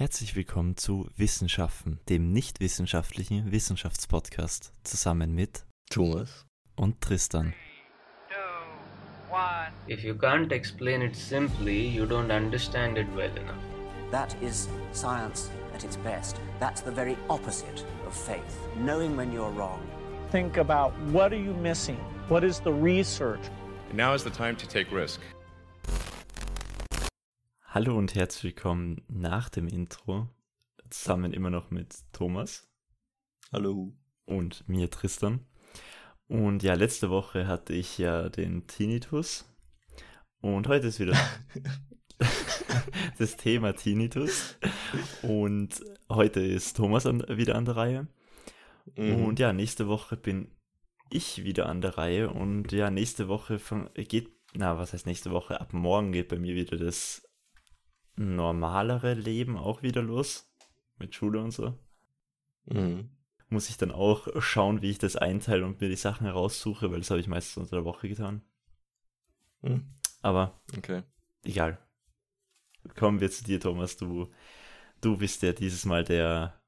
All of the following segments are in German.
Herzlich willkommen zu Wissenschaften, dem nicht wissenschaftlichen Wissenschaftspodcast, zusammen mit Thomas und Tristan. If you can't explain it simply, you don't understand it well enough. That is science at its best. That's the very opposite of faith. Knowing when you're wrong. Think about what are you missing? What is the research? And now is the time to take risk. Hallo und herzlich willkommen nach dem Intro. Zusammen immer noch mit Thomas. Hallo. Und mir Tristan. Und ja, letzte Woche hatte ich ja den Tinnitus. Und heute ist wieder das Thema Tinnitus. Und heute ist Thomas an, wieder an der Reihe. Mhm. Und ja, nächste Woche bin ich wieder an der Reihe. Und ja, nächste Woche geht, na, was heißt nächste Woche? Ab morgen geht bei mir wieder das normalere Leben auch wieder los. Mit Schule und so. Mhm. Muss ich dann auch schauen, wie ich das einteile und mir die Sachen heraussuche, weil das habe ich meistens unter der Woche getan. Mhm. Aber okay. egal. Kommen wir zu dir, Thomas. Du, du bist ja dieses Mal der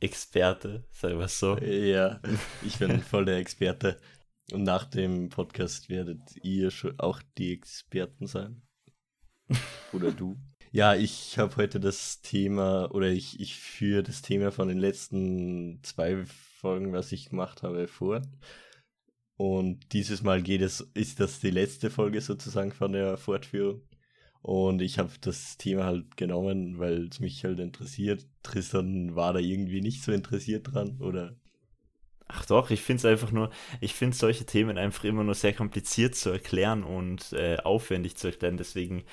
Experte, sei was so. Ja, ich bin voll der Experte. Und nach dem Podcast werdet ihr schon auch die Experten sein. Oder du. Ja, ich habe heute das Thema oder ich, ich führe das Thema von den letzten zwei Folgen, was ich gemacht habe, vor. Und dieses Mal geht es, ist das die letzte Folge sozusagen von der Fortführung. Und ich habe das Thema halt genommen, weil es mich halt interessiert. Tristan war da irgendwie nicht so interessiert dran, oder? Ach doch, ich finde es einfach nur, ich finde solche Themen einfach immer nur sehr kompliziert zu erklären und äh, aufwendig zu erklären. Deswegen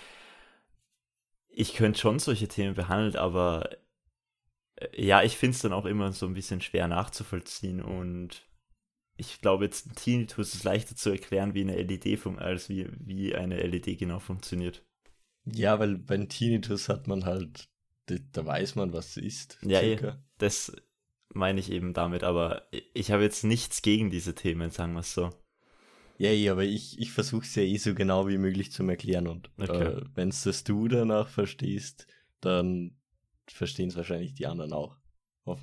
ich könnte schon solche Themen behandeln, aber äh, ja, ich finde es dann auch immer so ein bisschen schwer nachzuvollziehen und ich glaube jetzt ein Tinnitus ist leichter zu erklären wie eine LED als wie, wie eine LED genau funktioniert. Ja, weil beim Tinnitus hat man halt, da weiß man, was es ist. Ja, circa. das meine ich eben damit, aber ich habe jetzt nichts gegen diese Themen, sagen wir es so. Ja, ja, aber ich, ich versuche es ja eh so genau wie möglich zu erklären und okay. äh, wenn es das du danach verstehst, dann verstehen es wahrscheinlich die anderen auch.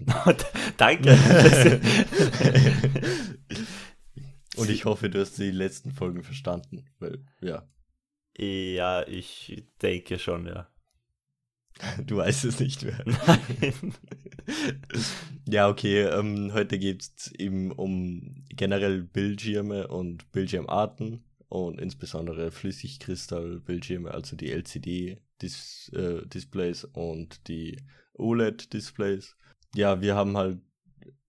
Danke. und ich hoffe, du hast die letzten Folgen verstanden, weil, ja. Ja, ich denke schon, ja. Du weißt es nicht mehr. Nein. ja, okay. Ähm, heute geht es eben um generell Bildschirme und Bildschirmarten und insbesondere Flüssigkristall-Bildschirme, also die LCD-Displays äh, und die OLED-Displays. Ja, wir haben halt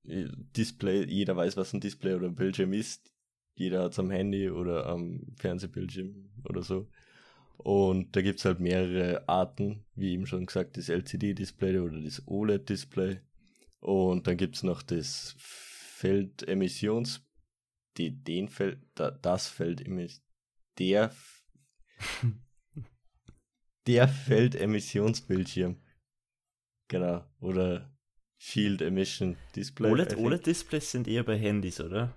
äh, Display, jeder weiß, was ein Display oder ein Bildschirm ist. Jeder hat es am Handy oder am Fernsehbildschirm oder so. Und da gibt es halt mehrere Arten, wie eben schon gesagt, das LCD-Display oder das OLED-Display. Und dann gibt es noch das Feldemissions, die, den Feld, da, das Feldemission, der, der Feldemissionsbildschirm. Genau. Oder Field Emission Display. OLED, OLED-Displays sind eher bei Handys, oder?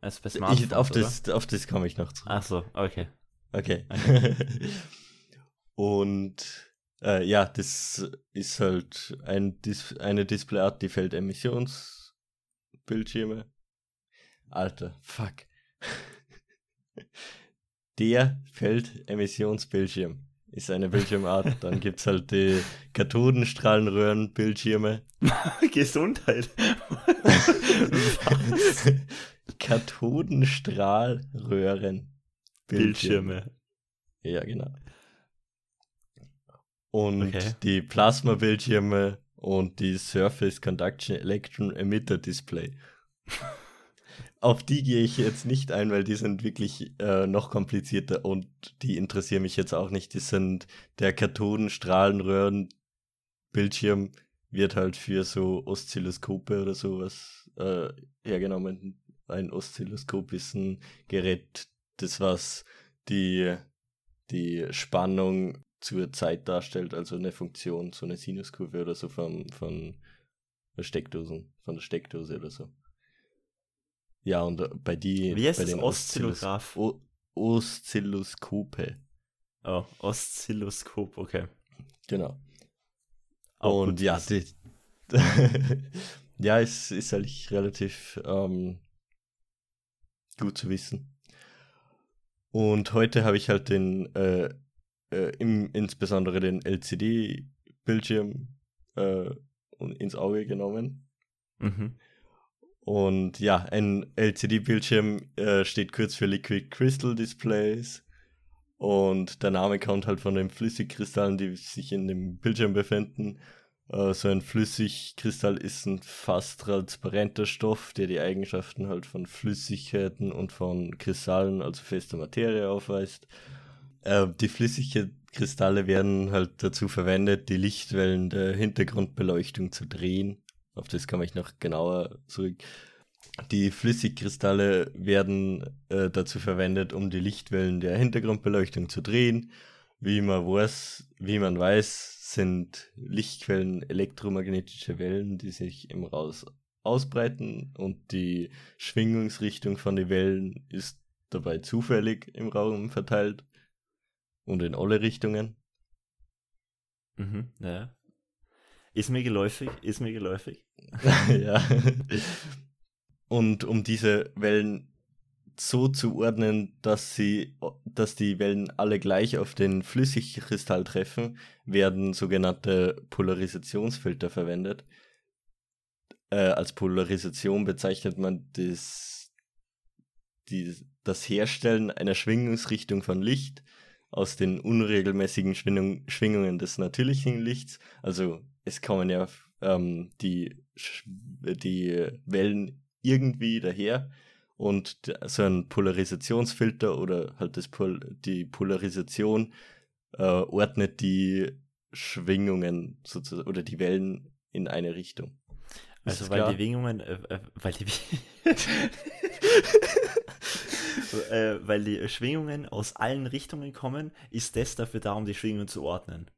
Als bei Smartphones, ich, auf, das, auf das komme ich noch zu. Ach so, okay. Okay. und äh, ja, das ist halt ein Dis eine Displayart, die fällt Emissionsbildschirme. Alter, fuck. Der Feldemissionsbildschirm ist eine Bildschirmart. Dann gibt es halt die Kathodenstrahlenröhrenbildschirme. Gesundheit. Kathodenstrahlröhren. Bildschirme. Ja, genau. Und okay. die Plasma-Bildschirme und die Surface Conduction Electron Emitter Display. Auf die gehe ich jetzt nicht ein, weil die sind wirklich äh, noch komplizierter und die interessieren mich jetzt auch nicht. Die sind der Kathodenstrahlenröhren Bildschirm wird halt für so Oszilloskope oder sowas äh, hergenommen. Ein Oszilloskop ist ein Gerät, das was die, die Spannung zur Zeit darstellt, also eine Funktion, so eine Sinuskurve oder so von, von Steckdosen, von der Steckdose oder so. Ja, und äh, bei die. Wie heißt bei das? Oszillograph? O Oszilloskope. Oh, Oszilloskop, okay. Genau. Auch Und ja, die, ja, es ist eigentlich relativ ähm, gut zu wissen. Und heute habe ich halt den, äh, äh, im, insbesondere den LCD-Bildschirm äh, ins Auge genommen. Mhm. Und ja, ein LCD-Bildschirm äh, steht kurz für Liquid Crystal Displays. Und der Name kommt halt von den Flüssigkristallen, die sich in dem Bildschirm befinden. Äh, so ein Flüssigkristall ist ein fast transparenter Stoff, der die Eigenschaften halt von Flüssigkeiten und von Kristallen, also fester Materie, aufweist. Äh, die Flüssigkristalle werden halt dazu verwendet, die Lichtwellen der Hintergrundbeleuchtung zu drehen. Auf das komme ich noch genauer zurück. Die Flüssigkristalle werden äh, dazu verwendet, um die Lichtwellen der Hintergrundbeleuchtung zu drehen. Wie man weiß, wie man weiß, sind Lichtquellen elektromagnetische Wellen, die sich im Raum ausbreiten und die Schwingungsrichtung von den Wellen ist dabei zufällig im Raum verteilt und in alle Richtungen. Mhm. Ja. Ist mir geläufig, ist mir geläufig. ja. Und um diese Wellen so zu ordnen, dass sie, dass die Wellen alle gleich auf den Flüssigkristall treffen, werden sogenannte Polarisationsfilter verwendet. Äh, als Polarisation bezeichnet man das, die, das Herstellen einer Schwingungsrichtung von Licht aus den unregelmäßigen Schwingung, Schwingungen des natürlichen Lichts. Also es kommen ja ähm, die, die Wellen irgendwie daher und so ein Polarisationsfilter oder halt das Pol die Polarisation äh, ordnet die Schwingungen sozusagen oder die Wellen in eine Richtung. Ist Also weil klar? die Schwingungen, äh, äh, weil die äh, weil die Schwingungen aus allen Richtungen kommen, ist das dafür da, um die Schwingungen zu ordnen.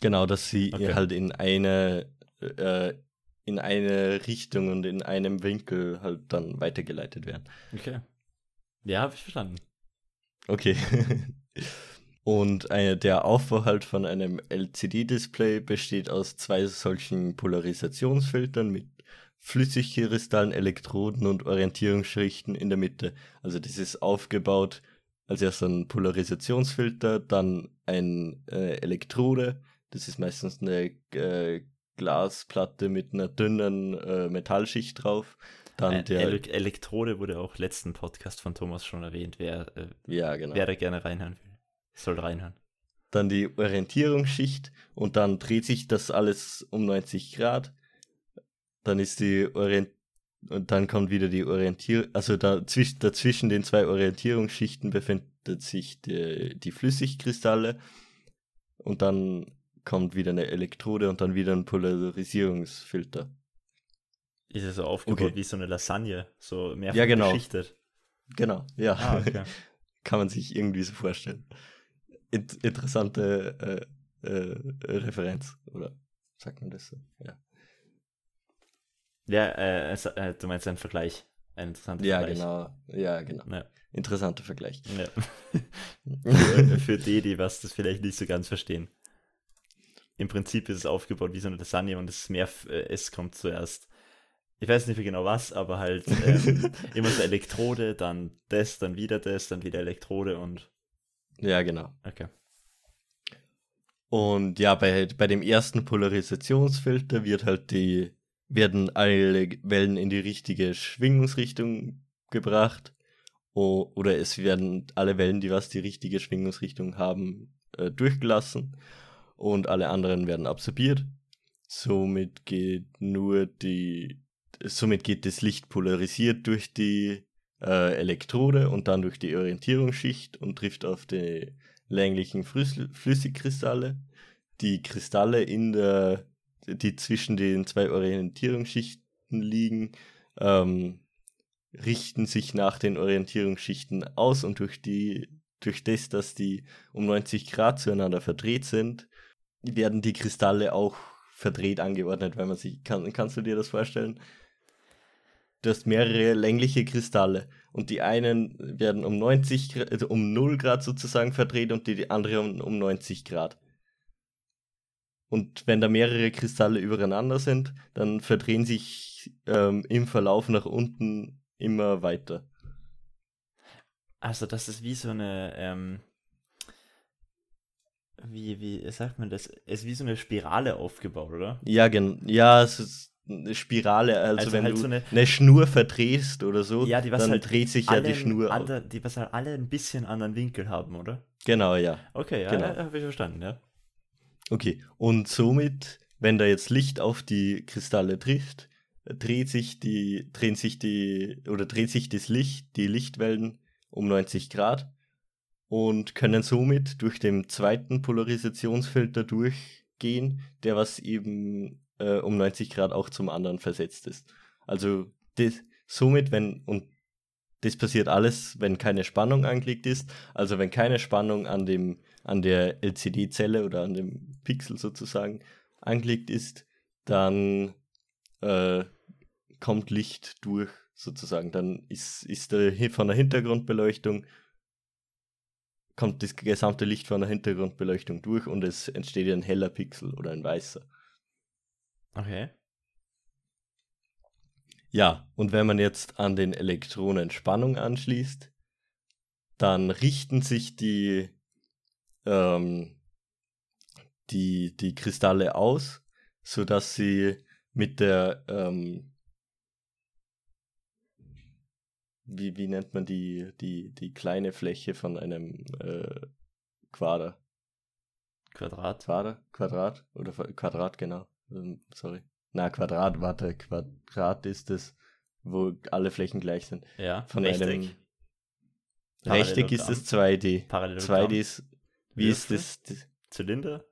Genau, dass sie Okay. halt in eine äh, in eine Richtung und in einem Winkel halt dann weitergeleitet werden. Okay. Ja, habe ich verstanden. Okay. Und äh, der Aufbau halt von einem LCD-Display besteht aus zwei solchen Polarisationsfiltern mit Flüssigkristallen, Elektroden und Orientierungsschichten in der Mitte. Also das ist aufgebaut als erst ein Polarisationsfilter, dann ein äh, Elektrode. Das ist meistens eine äh, Glasplatte mit einer dünnen äh, Metallschicht drauf. Dann Äh, der, Ele Elektrode wurde auch letzten Podcast von Thomas schon erwähnt, wer, äh, ja genau. wer da gerne reinhören will. Soll reinhören. dann die Orientierungsschicht und dann dreht sich das alles um 90 Grad. Dann ist die Orient und dann kommt wieder die Orientierung, also da, zwisch, dazwischen den zwei Orientierungsschichten befindet sich die, die Flüssigkristalle und dann kommt wieder eine Elektrode und dann wieder ein Polarisierungsfilter. Ist es so aufgebaut Okay. wie so eine Lasagne, so mehrfach Ja, genau. beschichtet. Genau, ja. Ah, okay. Kann man sich irgendwie so vorstellen. Int interessante äh, äh, Referenz, oder sagt man das so? Ja. Ja, äh, äh, du meinst einen Vergleich. Ein interessanter Ja, Vergleich. genau. Ja, genau. Ja. Interessanter Vergleich. Ja. für, für die, die was das vielleicht nicht so ganz verstehen. Im Prinzip ist es aufgebaut wie so eine Lasagne und es ist mehr, äh, es kommt zuerst, ich weiß nicht mehr genau was, aber halt ähm, immer so Elektrode, dann das, dann wieder das, dann wieder Elektrode und Ja, genau. okay. Und ja, bei, bei dem ersten Polarisationsfilter wird halt die, werden alle Wellen in die richtige Schwingungsrichtung gebracht. O, oder es werden alle Wellen, die was die richtige Schwingungsrichtung haben, äh, durchgelassen. Und alle anderen werden absorbiert. Somit geht nur die, somit geht das Licht polarisiert durch die äh, Elektrode und dann durch die Orientierungsschicht und trifft auf die länglichen Flüss- Flüssigkristalle. Die Kristalle in der, die zwischen den zwei Orientierungsschichten liegen, ähm, richten sich nach den Orientierungsschichten aus und durch die, durch das, dass die um 90 Grad zueinander verdreht sind, werden die Kristalle auch verdreht angeordnet, weil man sich, kann, kannst du dir das vorstellen? Du hast mehrere längliche Kristalle und die einen werden um 90 Grad, also um 0 Grad sozusagen verdreht und die, die andere um, um 90 Grad. und wenn da mehrere Kristalle übereinander sind, dann verdrehen sich ähm, im Verlauf nach unten immer weiter. Also das ist wie so eine, ähm, wie, wie sagt man das? Es ist wie so eine Spirale aufgebaut, oder? Ja, gen ja, es ist eine Spirale, also, Also wenn halt du so eine- eine, Schnur verdrehst oder so, Ja, die dann halt dreht sich ja die Schnur auf. alle, Die was halt alle ein bisschen anderen Winkel haben, oder? Genau, ja. Okay, ja, Genau. ja habe ich verstanden, ja. Okay, und somit, wenn da jetzt Licht auf die Kristalle trifft, dreht sich die, drehen sich die, oder dreht sich das Licht, die Lichtwellen um 90 Grad und können somit durch den zweiten Polarisationsfilter durchgehen, der was eben äh, um 90 Grad auch zum anderen versetzt ist. Also das, somit, wenn, und das passiert alles, wenn keine Spannung angelegt ist, also wenn keine Spannung an dem an der LCD-Zelle oder an dem Pixel sozusagen angelegt ist, dann äh, kommt Licht durch sozusagen. Dann ist, ist der, von der Hintergrundbeleuchtung kommt das gesamte Licht von der Hintergrundbeleuchtung durch und es entsteht ein heller Pixel oder ein weißer. Okay. Ja, und wenn man jetzt an den Elektronen Spannung anschließt, dann richten sich die, ähm, die, die Kristalle aus, sodass sie mit der, ähm, wie, wie nennt man die, die, die kleine Fläche von einem äh, Quader? Quadrat. Quader? Quadrat? Oder Quadrat, genau. Ähm, sorry. Na, Quadrat, warte, Quadrat ist es, wo alle Flächen gleich sind. Ja. Von Rechteck. einem Rechteck ist es 2D. Parallelogramm. 2D ist, wie ist Würfel? das? das Zylinder.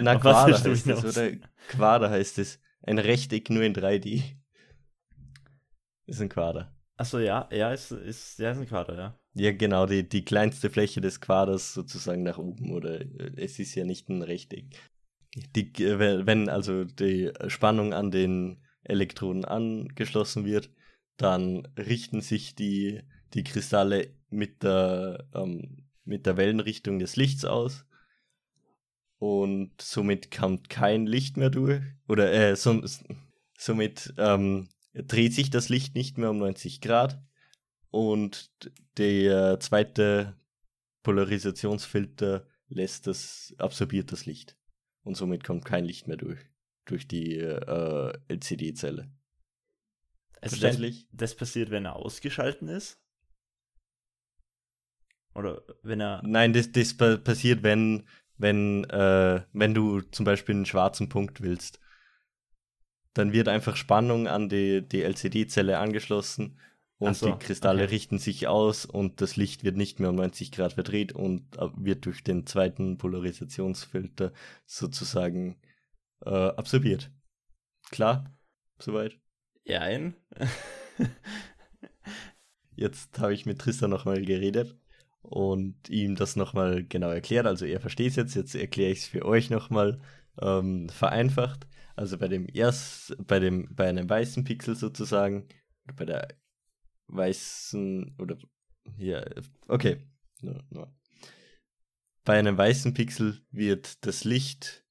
na, Auf Quader heißt es, oder? Quader heißt es. Ein Rechteck nur in 3D. Ist ein Quader. Achso, ja, ja, ist, ist, ja, ist ein Quadrat, ja. Ja, genau, die, die kleinste Fläche des Quaders sozusagen nach oben, oder äh, es ist ja nicht ein Rechteck. Die, äh, wenn- wenn also die Spannung an den Elektronen angeschlossen wird, dann richten sich die, die Kristalle mit der, ähm, mit der Wellenrichtung des Lichts aus und somit kommt kein Licht mehr durch, oder äh, som- somit ähm, dreht sich das Licht nicht mehr um 90 Grad und der zweite Polarisationsfilter lässt das, absorbiert das Licht. Und somit kommt kein Licht mehr durch, durch die äh, LCD-Zelle. Also das, Verständlich? das passiert, wenn er ausgeschalten ist? Oder wenn er. Nein, das, das pa passiert, wenn, wenn, äh, wenn du zum Beispiel einen schwarzen Punkt willst. Dann wird einfach Spannung an die, die LCD-Zelle angeschlossen und so, die Kristalle okay. richten sich aus und das Licht wird nicht mehr um 90 Grad verdreht und äh, wird durch den zweiten Polarisationsfilter sozusagen äh, absorbiert. Klar? Soweit? Ja, ein. Jetzt habe ich mit Tristan nochmal geredet und ihm das nochmal genau erklärt. Also er versteht es jetzt, jetzt erkläre ich es für euch nochmal ähm, vereinfacht. Also bei dem erst, bei dem, bei einem weißen Pixel sozusagen, bei der weißen, oder ja, okay. No, no. Bei einem weißen Pixel wird das Licht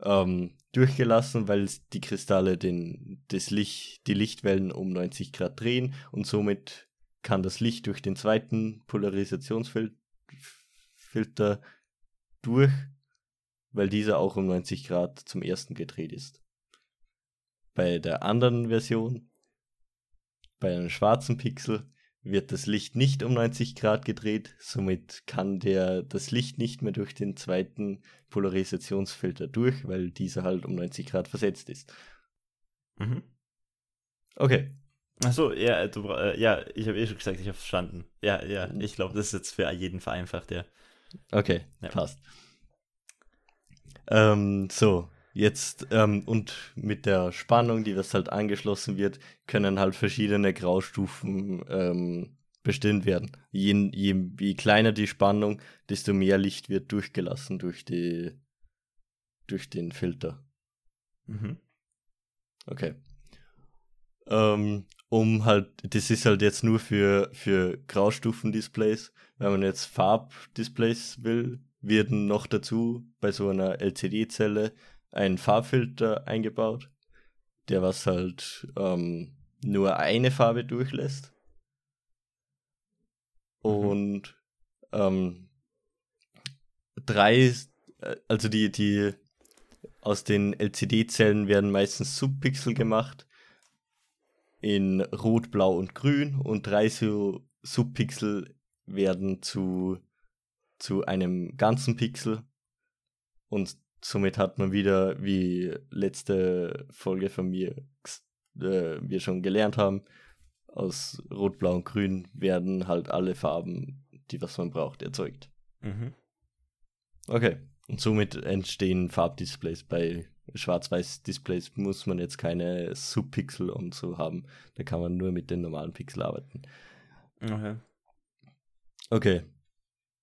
ähm, durchgelassen, weil die Kristalle den, das Licht, die Lichtwellen um 90 Grad drehen und somit kann das Licht durch den zweiten Polarisationsfilter durch, weil dieser auch um 90 Grad zum ersten gedreht ist. Bei der anderen Version, bei einem schwarzen Pixel, wird das Licht nicht um 90 Grad gedreht, somit kann der das Licht nicht mehr durch den zweiten Polarisationsfilter durch, weil dieser halt um 90 Grad versetzt ist. Mhm. Okay, Achso, ja, du, äh, ja, ich habe eh schon gesagt, ich habe verstanden. Ja, ja, ich glaube, das ist jetzt für jeden vereinfacht, ja. Okay, Ja. passt. Ähm, so, jetzt ähm, und mit der Spannung, die was halt angeschlossen wird, können halt verschiedene Graustufen ähm, bestimmt werden. Je, je, je kleiner die Spannung, desto mehr Licht wird durchgelassen durch die durch den Filter. Mhm. Okay. Ähm, um halt, das ist halt jetzt nur für, für Graustufen-Displays. Wenn man jetzt Farbdisplays will, werden noch dazu bei so einer LCD-Zelle einen Farbfilter eingebaut, der was halt ähm, nur eine Farbe durchlässt. Und ähm, drei, äh, also die, die aus den LCD-Zellen werden meistens Subpixel gemacht in Rot, Blau und Grün und drei so Subpixel werden zu, zu einem ganzen Pixel und somit hat man wieder, wie letzte Folge von mir äh, wir schon gelernt haben, aus Rot, Blau und Grün werden halt alle Farben, die was man braucht, erzeugt. Mhm. Okay. Und somit entstehen Farbdisplays. Bei Schwarz-Weiß-Displays muss man jetzt keine Subpixel und so haben. Da kann man nur mit den normalen Pixel arbeiten. Okay. Okay.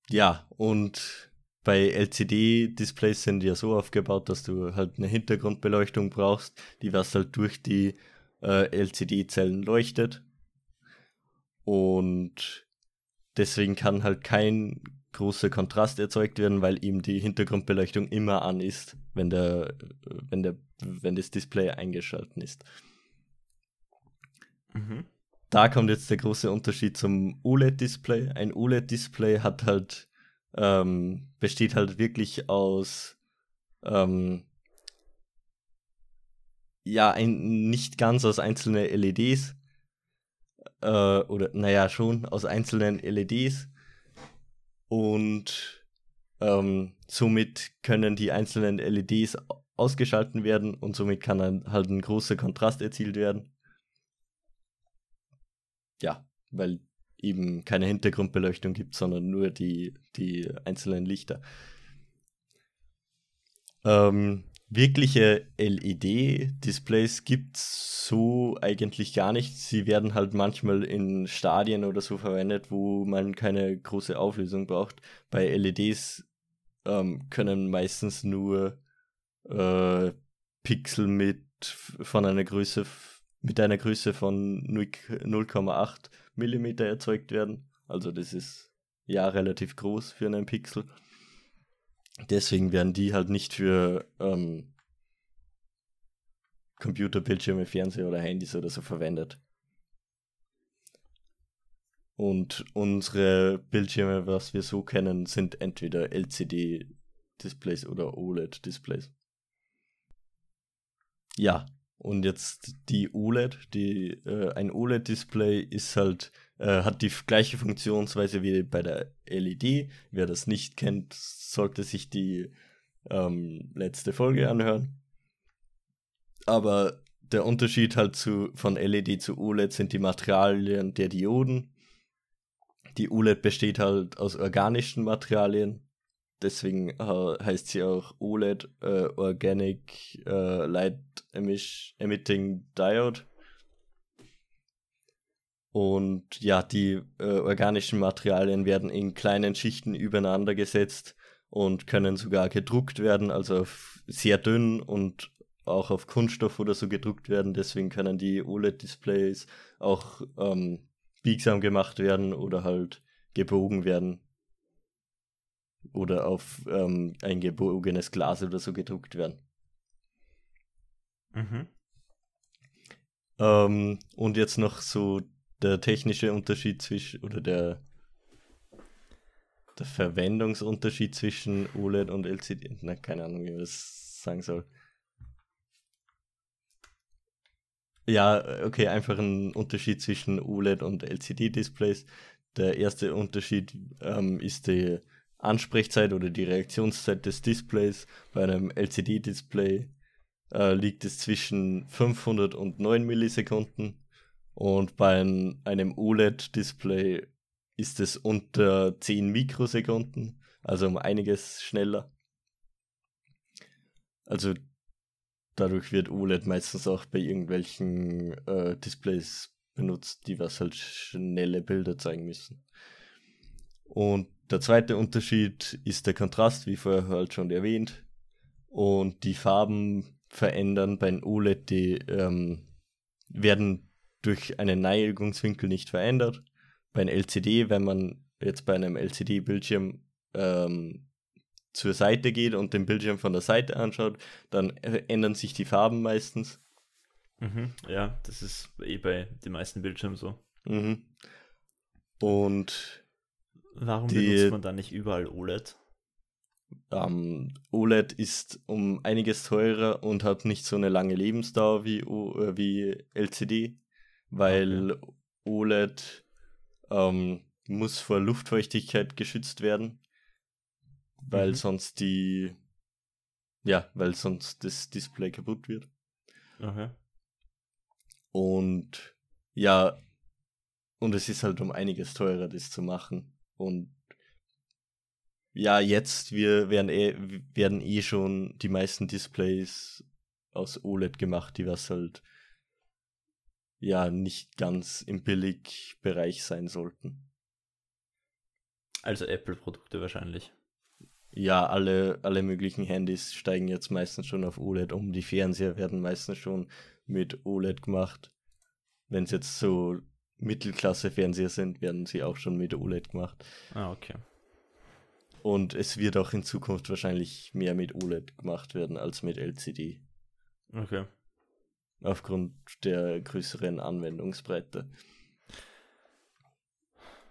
Ja, und bei LCD-Displays sind die ja so aufgebaut, dass du halt eine Hintergrundbeleuchtung brauchst, die was halt durch die äh, LCD-Zellen leuchtet. Und deswegen kann halt kein großer Kontrast erzeugt werden, weil ihm die Hintergrundbeleuchtung immer an ist, wenn der, wenn der, wenn das Display eingeschaltet ist. Mhm. Da kommt jetzt der große Unterschied zum OLED-Display. Ein OLED-Display hat halt, ähm, besteht halt wirklich aus, ähm, ja, ein, nicht ganz aus einzelnen LEDs, äh, oder naja, schon aus einzelnen LEDs, und ähm, somit können die einzelnen LEDs ausgeschalten werden und somit kann dann halt ein großer Kontrast erzielt werden. Ja, weil eben keine Hintergrundbeleuchtung gibt, sondern nur die, die einzelnen Lichter. Ähm, wirkliche LED-Displays gibt es so eigentlich gar nicht. Sie werden halt manchmal in Stadien oder so verwendet, wo man keine große Auflösung braucht. Bei LEDs ähm, können meistens nur äh, Pixel mit von einer Größe mit einer Größe von 0,8 mm erzeugt werden. Also das ist ja relativ groß für einen Pixel. Deswegen werden die halt nicht für ähm, Computerbildschirme, Fernseher oder Handys oder so verwendet. Und unsere Bildschirme, was wir so kennen, sind entweder LCD-Displays oder OLED-Displays. Ja, und jetzt die OLED. Die, äh, ein OLED-Display ist halt äh, hat die gleiche Funktionsweise wie bei der LED. Wer das nicht kennt, sollte sich die ähm, letzte Folge anhören. Aber der Unterschied halt zu, von LED zu OLED sind die Materialien der Dioden. Die OLED besteht halt aus organischen Materialien. Deswegen äh, heißt sie auch OLED, äh, Organic äh, Light Emitting Diode. Und ja, die äh, organischen Materialien werden in kleinen Schichten übereinander gesetzt und können sogar gedruckt werden, also sehr dünn und auch auf Kunststoff oder so gedruckt werden. Deswegen können die OLED-Displays auch ähm, biegsam gemacht werden oder halt gebogen werden. Oder auf ähm, ein gebogenes Glas oder so gedruckt werden. Mhm. Ähm, und jetzt noch so der technische Unterschied zwischen, oder der, der Verwendungsunterschied zwischen OLED und LCD. Na, keine Ahnung, wie man das sagen soll. Ja, okay, einfach ein Unterschied zwischen OLED und LCD-Displays. Der erste Unterschied ähm, ist die Ansprechzeit oder die Reaktionszeit des Displays. Bei einem LCD-Display äh, liegt es zwischen 500 und 9 Millisekunden und bei einem OLED-Display ist es unter 10 Mikrosekunden, also um einiges schneller. Also dadurch wird OLED meistens auch bei irgendwelchen äh, Displays benutzt, die was halt schnelle Bilder zeigen müssen. Und der zweite Unterschied ist der Kontrast, wie vorher halt schon erwähnt. Und die Farben verändern bei OLED, die ähm, werden durch einen Neigungswinkel nicht verändert. Bei einem LCD, wenn man jetzt bei einem LCD-Bildschirm ähm, zur Seite geht und den Bildschirm von der Seite anschaut, dann ändern sich die Farben meistens. Mhm. Ja, das ist eh bei den meisten Bildschirmen so. Mhm. Und Warum Die- benutzt man dann nicht überall OLED? ähm, OLED ist um einiges teurer und hat nicht so eine lange Lebensdauer wie, äh, wie LCD, weil OLED ähm, muss vor Luftfeuchtigkeit geschützt werden, weil Mhm. sonst die, ja, weil sonst das Display kaputt wird. Okay. Und ja, und es ist halt um einiges teurer, das zu machen. Und ja, jetzt wir werden eh, werden eh schon die meisten Displays aus OLED gemacht, die was halt ja nicht ganz im Billigbereich sein sollten. Also Apple-Produkte wahrscheinlich. Ja, alle, alle möglichen Handys steigen jetzt meistens schon auf OLED um. Die Fernseher werden meistens schon mit OLED gemacht. Wenn es jetzt so Mittelklasse-Fernseher sind, werden sie auch schon mit OLED gemacht. Ah, okay. Und es wird auch in Zukunft wahrscheinlich mehr mit OLED gemacht werden als mit LCD. Okay. Aufgrund der größeren Anwendungsbreite.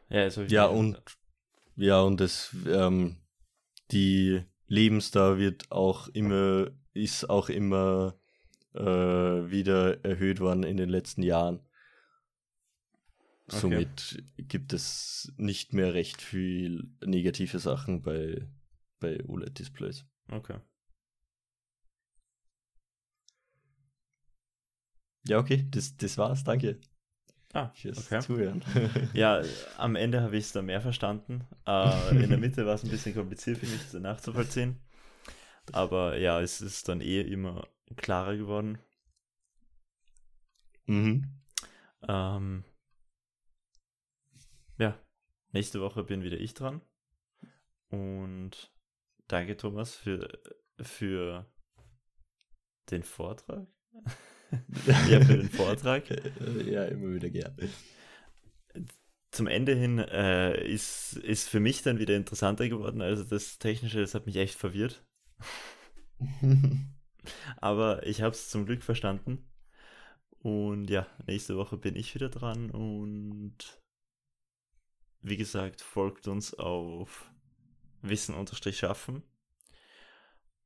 Ja, also Ja, und ja, und das, ähm, die Lebensdauer wird auch immer, ist auch immer äh, wieder erhöht worden in den letzten Jahren. Okay. Somit gibt es nicht mehr recht viel negative Sachen bei, bei OLED-Displays. Okay. Ja, okay, das, das war's, danke Ah, fürs okay. Zuhören. Ja, am Ende habe ich es da mehr verstanden. Äh, in der Mitte war es ein bisschen kompliziert für mich, das nachzuvollziehen. Aber ja, es ist dann eh immer klarer geworden. mhm. Ähm, ja, nächste Woche bin wieder ich dran. Und danke, Thomas, für, für den Vortrag. ja, für den Vortrag. Ja, immer wieder gern. Zum Ende hin äh, ist, ist für mich dann wieder interessanter geworden. Also das Technische, das hat mich echt verwirrt. Aber ich habe es zum Glück verstanden. Und ja, nächste Woche bin ich wieder dran. Und wie gesagt, folgt uns auf wissen-schaffen.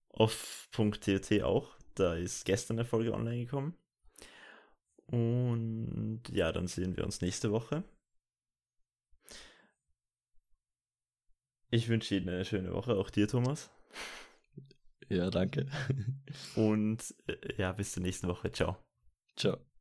Auf.tt auch. Da ist gestern eine Folge online gekommen. Und ja, dann sehen wir uns nächste Woche. Ich wünsche Ihnen eine schöne Woche, auch dir, Thomas. Ja, danke. Und äh, ja, bis zur nächsten Woche. Ciao. Ciao.